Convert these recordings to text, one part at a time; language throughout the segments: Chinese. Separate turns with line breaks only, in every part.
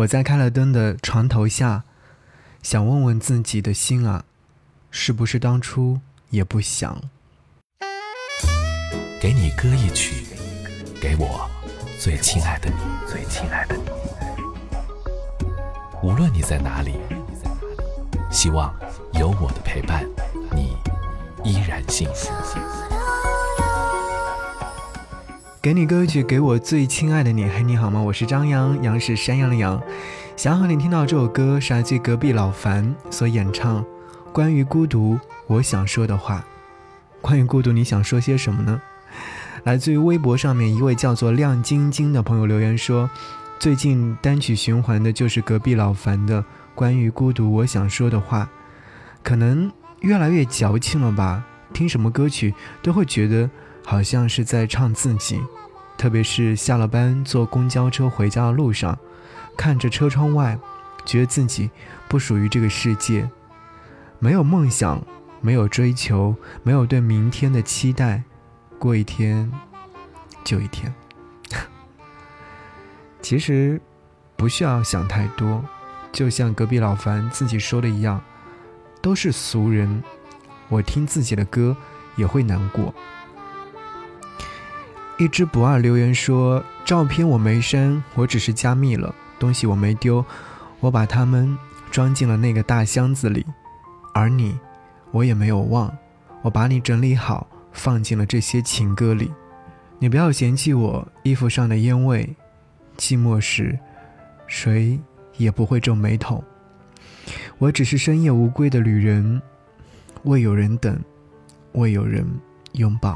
我在开了灯的床头下，想问问自己的心啊，是不是当初也不想？
给你歌一曲，给我最亲爱的你，最亲爱的你。无论你在哪里，希望有我的陪伴，你依然幸福。
给你歌曲，给我最亲爱的你。嘿，你好吗？我是张扬，杨是山羊的羊。想要和你听到这首歌是来自隔壁老樊所演唱，关于孤独，我想说的话。关于孤独，你想说些什么呢？来自于微博上面一位叫做亮晶晶的朋友留言说，最近单曲循环的就是隔壁老樊的关于孤独，我想说的话。可能越来越矫情了吧？听什么歌曲都会觉得。好像是在唱自己，特别是下了班坐公交车回家的路上，看着车窗外，觉得自己不属于这个世界，没有梦想，没有追求，没有对明天的期待，过一天就一天。其实不需要想太多，就像隔壁老樊自己说的一样，都是俗人，我听自己的歌也会难过。一只不二留言说：“照片我没删，我只是加密了。东西我没丢，我把它们装进了那个大箱子里。而你，我也没有忘，我把你整理好，放进了这些情歌里。你不要嫌弃我衣服上的烟味。寂寞时，谁也不会皱眉头。我只是深夜无归的旅人，未有人等，未有人拥抱。”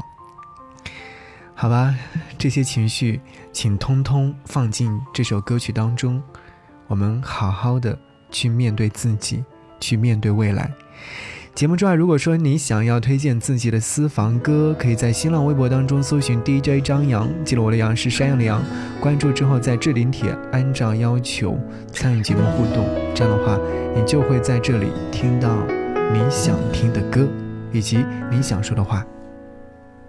好吧，这些情绪，请通通放进这首歌曲当中。我们好好的去面对自己，去面对未来。节目之外，如果说你想要推荐自己的私房歌，可以在新浪微博当中搜寻 DJ 张扬，记得我的杨是山羊的羊。关注之后，在置顶帖按照要求参与节目互动，这样的话，你就会在这里听到你想听的歌，以及你想说的话。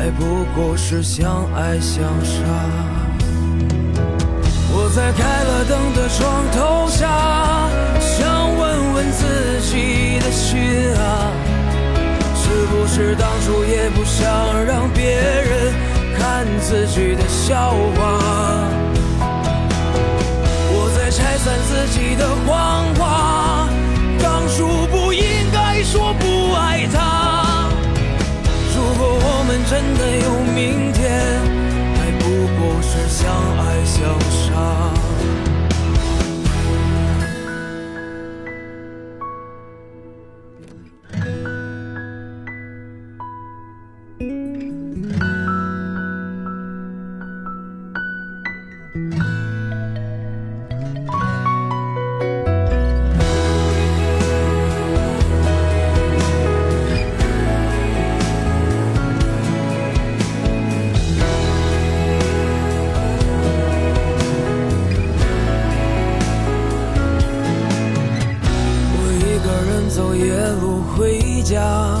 还不过是相爱相杀。我在开了灯的床头下，想问问自己的心啊，是不是当初也不想让别人看自己的笑话？我在拆散自己的谎家，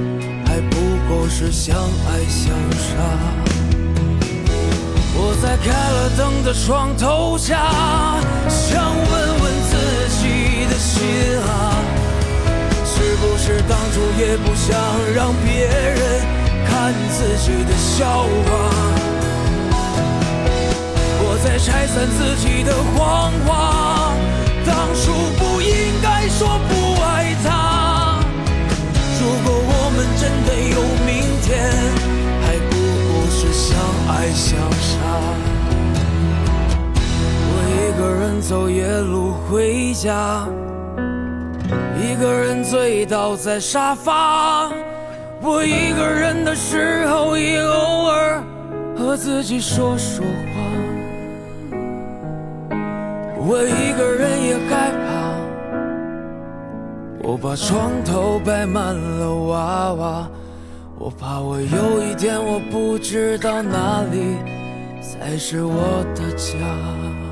不过是相爱相杀。我在开了灯的床头下，想问问自己的心啊，是不是当初也不想让别人看自己的笑话？我在拆散自己的谎话，相爱相杀。我一个人走夜路回家，一个人醉倒在沙发。我一个人的时候，也偶尔和自己说说话。我一个人也害怕，我把床头摆满了娃娃，我怕我有一天我不知道哪里才是我的家。